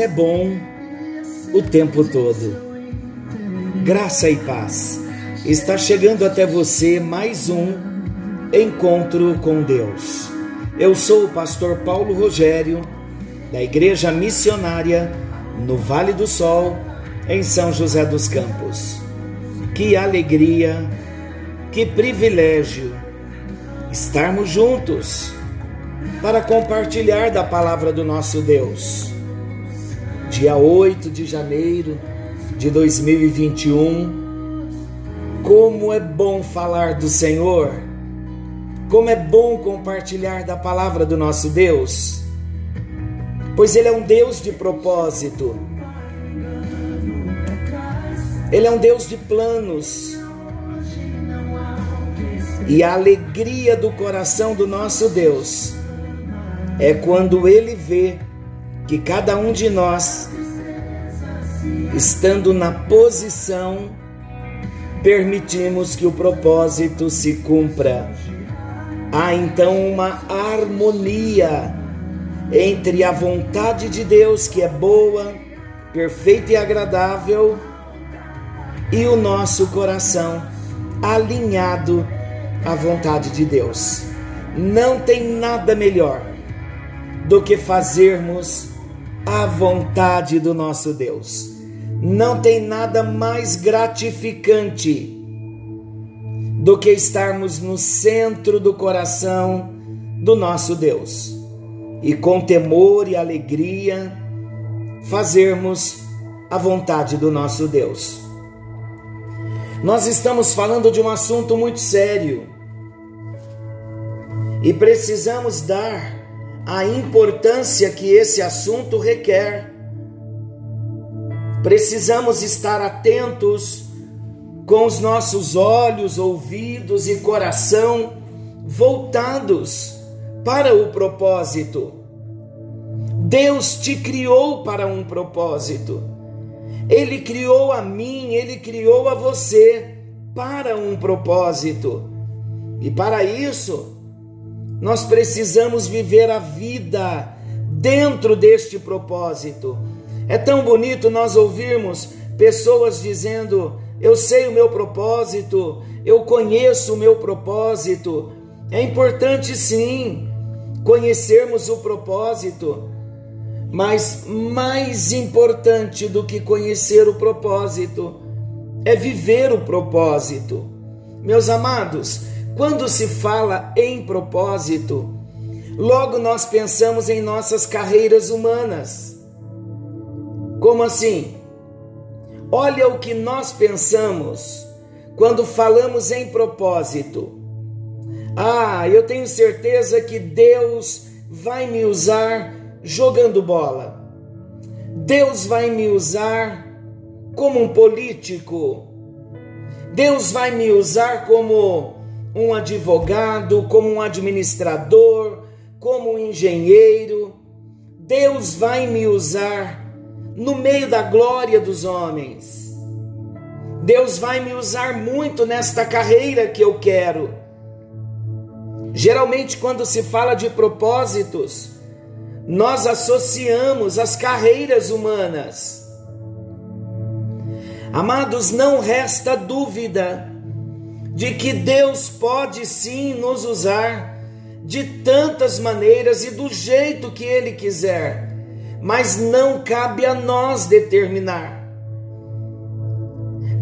é bom o tempo todo. Graça e paz. Está chegando até você mais um encontro com Deus. Eu sou o pastor Paulo Rogério, da Igreja Missionária no Vale do Sol, em São José dos Campos. Que alegria, que privilégio estarmos juntos para compartilhar da palavra do nosso Deus. Dia 8 de janeiro de 2021. Como é bom falar do Senhor. Como é bom compartilhar da palavra do nosso Deus. Pois Ele é um Deus de propósito. Ele é um Deus de planos. E a alegria do coração do nosso Deus é quando Ele vê que cada um de nós, estando na posição, permitimos que o propósito se cumpra. Há então uma harmonia entre a vontade de Deus, que é boa, perfeita e agradável, e o nosso coração alinhado à vontade de Deus. Não tem nada melhor do que fazermos a vontade do nosso Deus. Não tem nada mais gratificante do que estarmos no centro do coração do nosso Deus e com temor e alegria fazermos a vontade do nosso Deus. Nós estamos falando de um assunto muito sério e precisamos dar a importância que esse assunto requer. Precisamos estar atentos com os nossos olhos, ouvidos e coração voltados para o propósito. Deus te criou para um propósito. Ele criou a mim, ele criou a você para um propósito. E para isso, nós precisamos viver a vida dentro deste propósito. É tão bonito nós ouvirmos pessoas dizendo: Eu sei o meu propósito, eu conheço o meu propósito. É importante sim conhecermos o propósito, mas mais importante do que conhecer o propósito é viver o propósito. Meus amados, quando se fala em propósito, logo nós pensamos em nossas carreiras humanas. Como assim? Olha o que nós pensamos quando falamos em propósito. Ah, eu tenho certeza que Deus vai me usar jogando bola. Deus vai me usar como um político. Deus vai me usar como um advogado, como um administrador, como um engenheiro. Deus vai me usar no meio da glória dos homens. Deus vai me usar muito nesta carreira que eu quero. Geralmente, quando se fala de propósitos, nós associamos as carreiras humanas. Amados, não resta dúvida de que Deus pode sim nos usar de tantas maneiras e do jeito que Ele quiser, mas não cabe a nós determinar.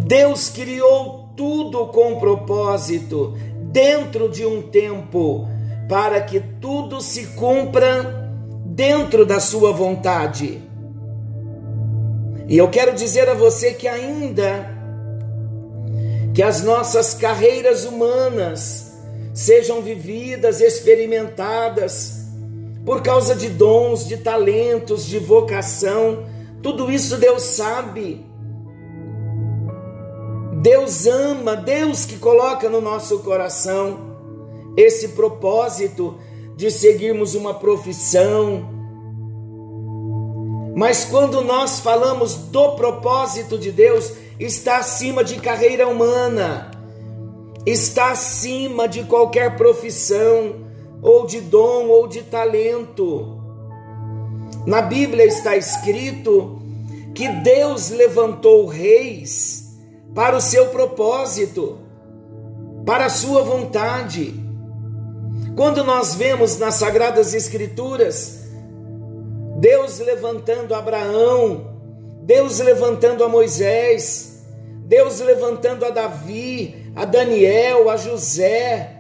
Deus criou tudo com propósito, dentro de um tempo, para que tudo se cumpra dentro da Sua vontade. E eu quero dizer a você que ainda que as nossas carreiras humanas sejam vividas, experimentadas, por causa de dons, de talentos, de vocação, tudo isso Deus sabe. Deus ama, Deus que coloca no nosso coração esse propósito de seguirmos uma profissão. Mas quando nós falamos do propósito de Deus, está acima de carreira humana, está acima de qualquer profissão, ou de dom, ou de talento. Na Bíblia está escrito que Deus levantou reis para o seu propósito, para a sua vontade. Quando nós vemos nas Sagradas Escrituras Deus levantando Abraão, Deus levantando a Moisés, Deus levantando a Davi, a Daniel, a José,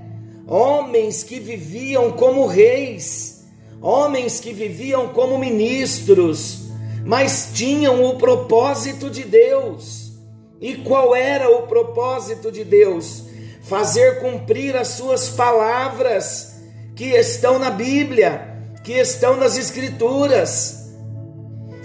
homens que viviam como reis, homens que viviam como ministros, mas tinham o propósito de Deus. E qual era o propósito de Deus? Fazer cumprir as suas palavras que estão na Bíblia, que estão nas Escrituras.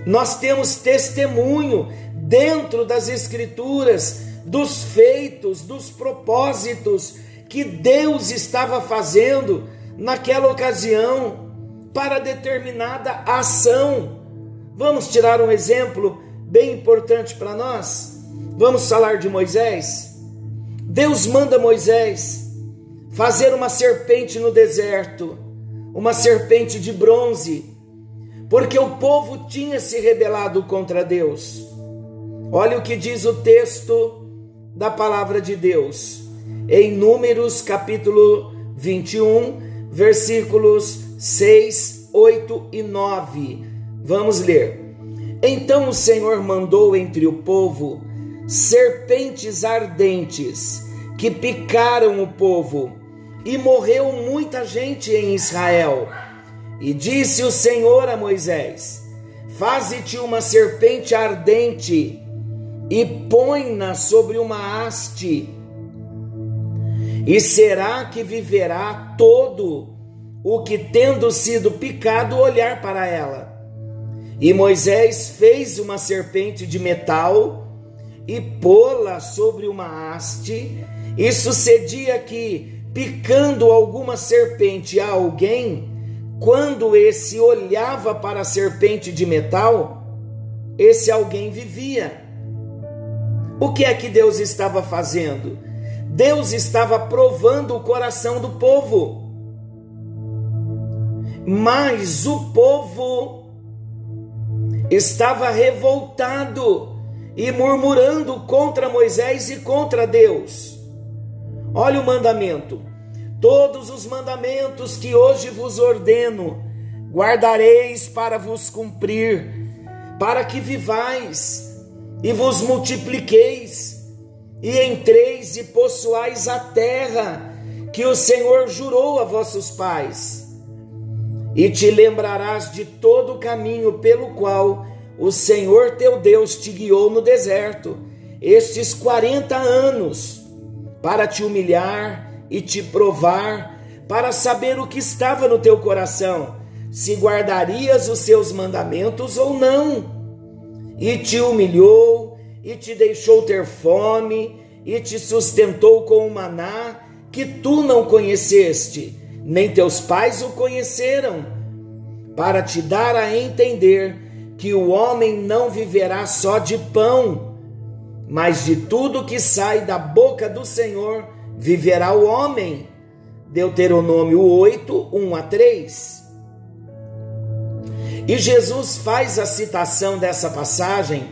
Nós temos testemunho dentro das Escrituras dos feitos, dos propósitos que Deus estava fazendo naquela ocasião para determinada ação. Vamos tirar um exemplo bem importante para nós? Vamos falar de Moisés. Deus manda Moisés fazer uma serpente no deserto, uma serpente de bronze, porque o povo tinha se rebelado contra Deus. Olha o que diz o texto da palavra de Deus, em Números capítulo 21, versículos 6, 8 e 9. Vamos ler. Então o Senhor mandou entre o povo serpentes ardentes que picaram o povo, e morreu muita gente em Israel. E disse o Senhor a Moisés: Faze-te uma serpente ardente e põe-na sobre uma haste. E será que viverá todo o que, tendo sido picado, olhar para ela? E Moisés fez uma serpente de metal e pô-la sobre uma haste, e sucedia que, picando alguma serpente a alguém, quando esse olhava para a serpente de metal, esse alguém vivia. O que é que Deus estava fazendo? Deus estava provando o coração do povo. Mas o povo estava revoltado e murmurando contra Moisés e contra Deus. Olha o mandamento: todos os mandamentos que hoje vos ordeno, guardareis para vos cumprir, para que vivais e vos multipliqueis, e entreis e possuais a terra que o Senhor jurou a vossos pais. E te lembrarás de todo o caminho pelo qual o Senhor teu Deus te guiou no deserto, estes quarenta anos, para te humilhar e te provar, para saber o que estava no teu coração, se guardarias os seus mandamentos ou não e te humilhou, e te deixou ter fome, e te sustentou com o maná que tu não conheceste, nem teus pais o conheceram, para te dar a entender que o homem não viverá só de pão, mas de tudo que sai da boca do Senhor viverá o homem. Deuteronômio 8, 1 a 3. E Jesus faz a citação dessa passagem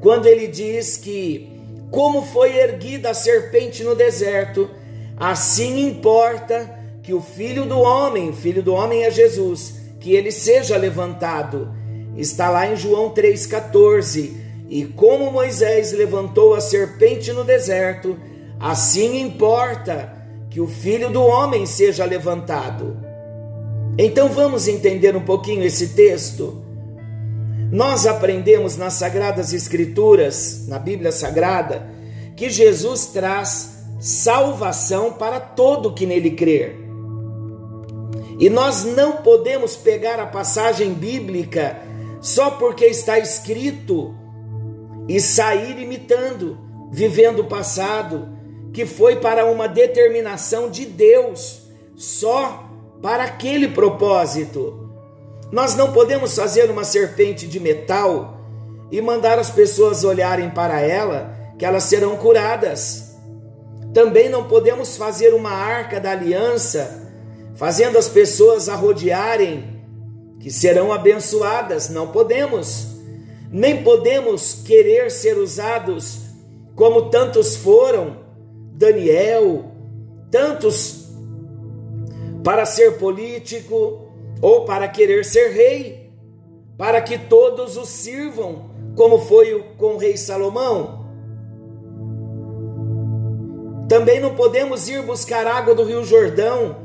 quando ele diz que, como foi erguida a serpente no deserto, assim importa que o filho do homem, filho do homem é Jesus, que ele seja levantado. Está lá em João 3,14. E como Moisés levantou a serpente no deserto, assim importa que o filho do homem seja levantado. Então vamos entender um pouquinho esse texto. Nós aprendemos nas Sagradas Escrituras, na Bíblia Sagrada, que Jesus traz salvação para todo que nele crer. E nós não podemos pegar a passagem bíblica só porque está escrito e sair imitando, vivendo o passado, que foi para uma determinação de Deus, só para aquele propósito. Nós não podemos fazer uma serpente de metal e mandar as pessoas olharem para ela, que elas serão curadas. Também não podemos fazer uma arca da aliança, fazendo as pessoas a rodearem, que serão abençoadas. Não podemos. Nem podemos querer ser usados como tantos foram, Daniel, tantos para ser político ou para querer ser rei, para que todos o sirvam, como foi com o rei Salomão. Também não podemos ir buscar água do Rio Jordão,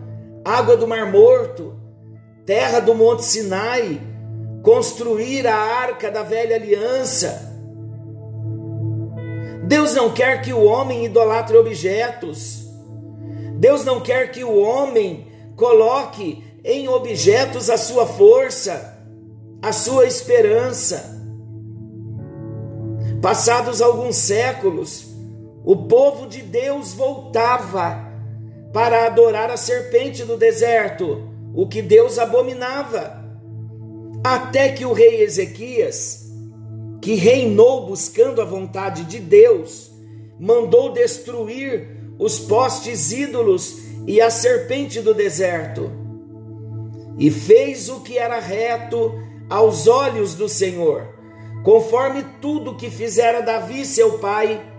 água do Mar Morto, terra do Monte Sinai, construir a arca da velha aliança. Deus não quer que o homem idolatre objetos. Deus não quer que o homem coloque em objetos a sua força, a sua esperança. Passados alguns séculos, o povo de Deus voltava para adorar a serpente do deserto, o que Deus abominava. Até que o rei Ezequias, que reinou buscando a vontade de Deus, mandou destruir os postes ídolos e a serpente do deserto, e fez o que era reto aos olhos do Senhor, conforme tudo que fizera Davi, seu pai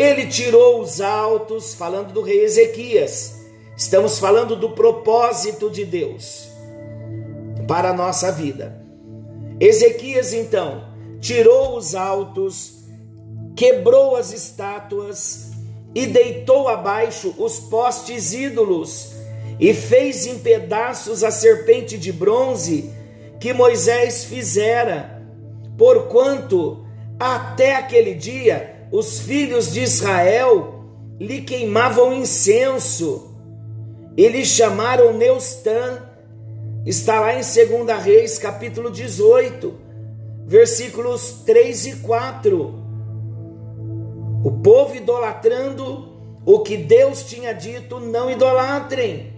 ele tirou os altos, falando do rei Ezequias. Estamos falando do propósito de Deus para a nossa vida. Ezequias, então, tirou os altos, quebrou as estátuas e deitou abaixo os postes ídolos e fez em pedaços a serpente de bronze que Moisés fizera, porquanto até aquele dia os filhos de Israel lhe queimavam incenso e lhe chamaram Neustã. Está lá em 2 Reis, capítulo 18, versículos 3 e 4. O povo idolatrando o que Deus tinha dito, não idolatrem.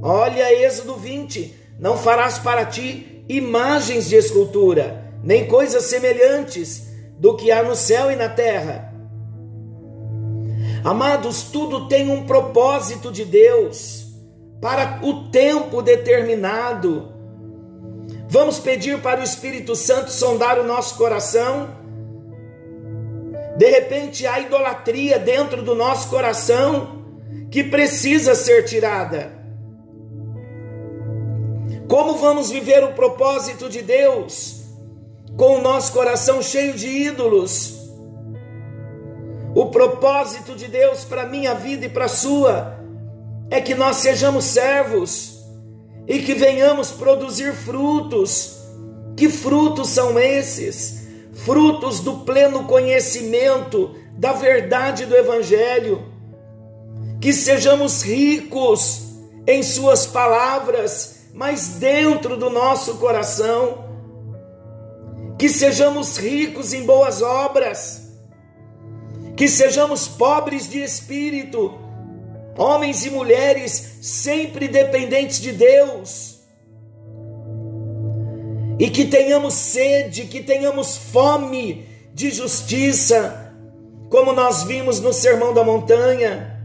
Olha Êxodo 20: Não farás para ti imagens de escultura, nem coisas semelhantes do que há no céu e na terra Amados, tudo tem um propósito de Deus para o tempo determinado. Vamos pedir para o Espírito Santo sondar o nosso coração. De repente há idolatria dentro do nosso coração que precisa ser tirada. Como vamos viver o propósito de Deus com o nosso coração cheio de ídolos? O propósito de Deus para minha vida e para a sua é que nós sejamos servos e que venhamos produzir frutos. Que frutos são esses? Frutos do pleno conhecimento da verdade do Evangelho. Que sejamos ricos em Suas palavras, mas dentro do nosso coração. Que sejamos ricos em boas obras que sejamos pobres de espírito, homens e mulheres sempre dependentes de Deus, e que tenhamos sede, que tenhamos fome de justiça, como nós vimos no Sermão da Montanha.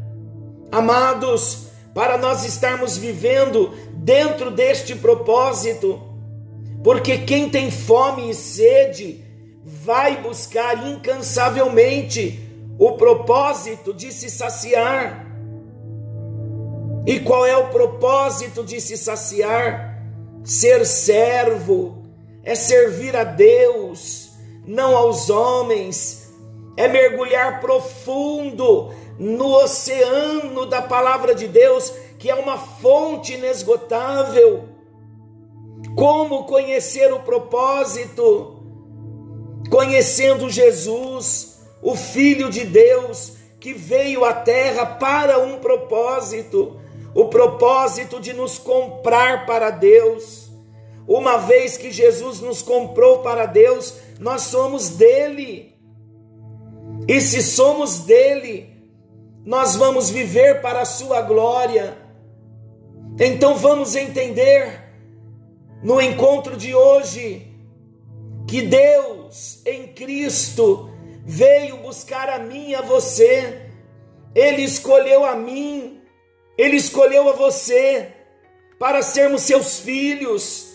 Amados, para nós estarmos vivendo dentro deste propósito, porque quem tem fome e sede vai buscar incansavelmente o propósito de se saciar. E qual é o propósito de se saciar? Ser servo, é servir a Deus, não aos homens, é mergulhar profundo no oceano da palavra de Deus, que é uma fonte inesgotável. Como conhecer o propósito? Conhecendo Jesus o Filho de Deus que veio à terra para um propósito, o propósito de nos comprar para Deus. Uma vez que Jesus nos comprou para Deus, nós somos dele. E se somos dele, nós vamos viver para a sua glória. Então vamos entender no encontro de hoje que Deus em Cristo veio buscar a mim e a você Ele escolheu a mim, Ele escolheu a você para sermos seus filhos,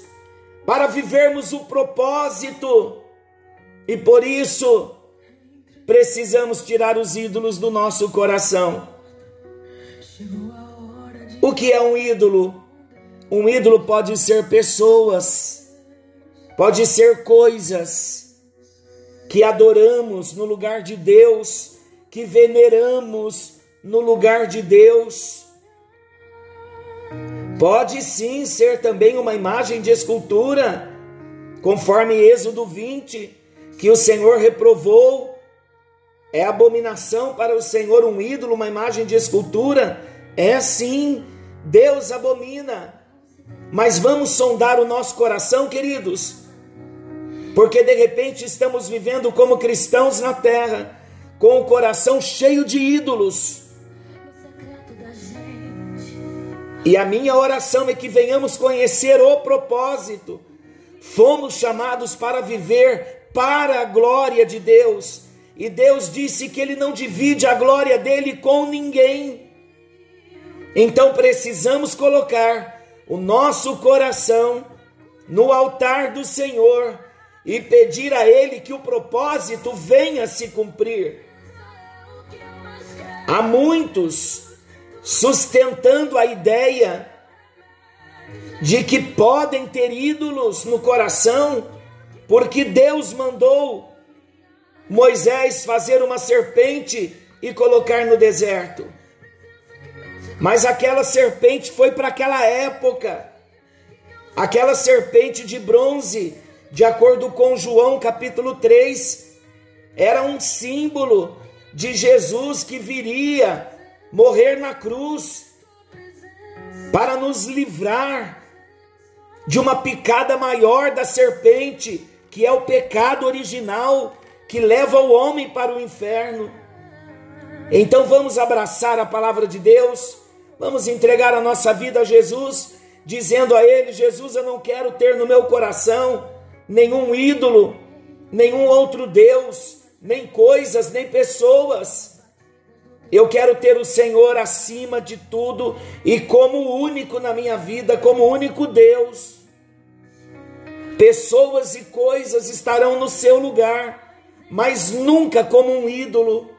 para vivermos o propósito, e por isso precisamos tirar os ídolos do nosso coração. O que é um ídolo? Um ídolo pode ser pessoas, pode ser coisas que adoramos no lugar de Deus, que veneramos no lugar de Deus. Pode sim ser também uma imagem de escultura, conforme Êxodo 20, que o Senhor reprovou. É abominação para o Senhor um ídolo, uma imagem de escultura? É sim, Deus abomina. Mas vamos sondar o nosso coração, queridos, porque de repente estamos vivendo como cristãos na terra, com o coração cheio de ídolos. E a minha oração é que venhamos conhecer o propósito. Fomos chamados para viver para a glória de Deus. E Deus disse que Ele não divide a glória dele com ninguém. Então precisamos colocar o nosso coração no altar do Senhor e pedir a Ele que o propósito venha se cumprir. Há muitos sustentando a ideia de que podem ter ídolos no coração, porque Deus mandou Moisés fazer uma serpente e colocar no deserto. Mas aquela serpente foi para aquela época. Aquela serpente de bronze, de acordo com João capítulo 3, era um símbolo de Jesus que viria morrer na cruz para nos livrar de uma picada maior da serpente, que é o pecado original que leva o homem para o inferno. Então vamos abraçar a palavra de Deus, vamos entregar a nossa vida a Jesus, dizendo a Ele: Jesus, eu não quero ter no meu coração nenhum ídolo, nenhum outro Deus, nem coisas, nem pessoas. Eu quero ter o Senhor acima de tudo e como único na minha vida, como único Deus. Pessoas e coisas estarão no seu lugar, mas nunca como um ídolo.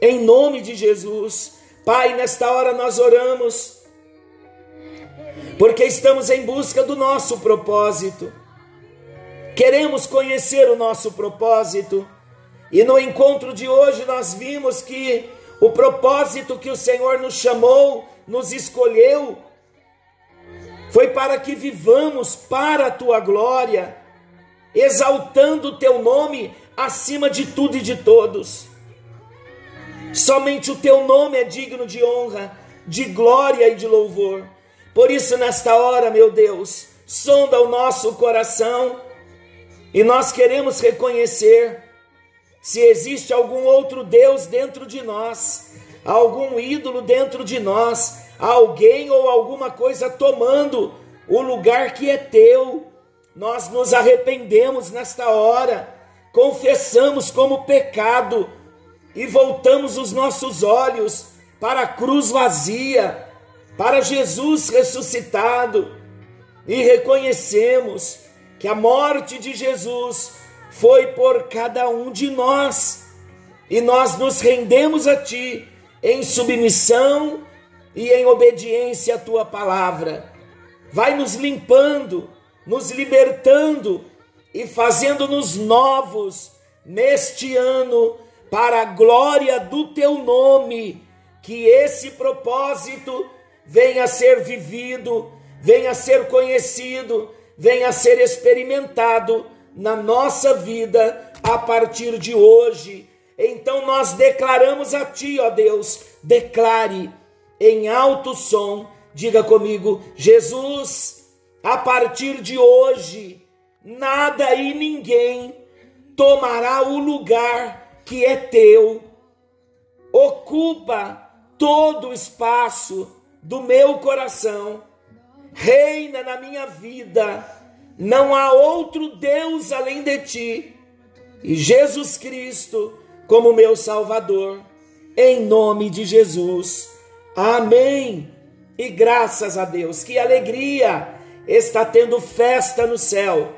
Em nome de Jesus. Pai, nesta hora nós oramos, porque estamos em busca do nosso propósito. Queremos conhecer o nosso propósito. E no encontro de hoje nós vimos que o propósito que o Senhor nos chamou, nos escolheu, foi para que vivamos para a tua glória, exaltando o teu nome acima de tudo e de todos. Somente o teu nome é digno de honra, de glória e de louvor. Por isso, nesta hora, meu Deus, sonda o nosso coração e nós queremos reconhecer se existe algum outro Deus dentro de nós, algum ídolo dentro de nós, alguém ou alguma coisa tomando o lugar que é teu, nós nos arrependemos nesta hora, confessamos como pecado e voltamos os nossos olhos para a cruz vazia, para Jesus ressuscitado e reconhecemos que a morte de Jesus foi por cada um de nós. E nós nos rendemos a Ti em submissão e em obediência à Tua palavra. Vai nos limpando, nos libertando e fazendo-nos novos neste ano para a glória do Teu nome. Que esse propósito venha a ser vivido, venha a ser conhecido, venha a ser experimentado na nossa vida a partir de hoje. Então nós declaramos a Ti, ó Deus, declare em alto som, diga comigo, Jesus, a partir de hoje, nada e ninguém tomará o lugar que é teu, ocupa todo o espaço do meu coração, reina na minha vida não há outro Deus além de ti, e Jesus Cristo como meu Salvador. em nome de Jesus. Amém. E graças a Deus, que alegria está tendo festa no céu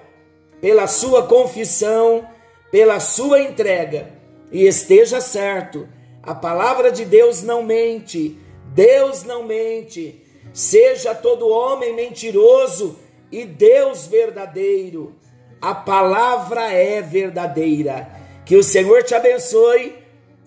pela sua confissão, pela sua entrega. E esteja certo, a palavra de Deus não mente, Deus não mente. Seja todo homem mentiroso e Deus verdadeiro. A palavra é verdadeira. Que o Senhor te abençoe.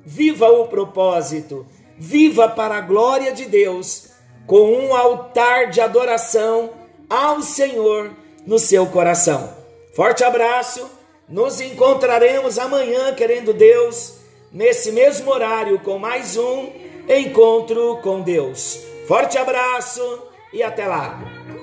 Viva o propósito. Viva para a glória de Deus, com um altar de adoração ao Senhor no seu coração. Forte abraço. Nos encontraremos amanhã, querendo Deus, nesse mesmo horário, com mais um encontro com Deus. Forte abraço e até lá.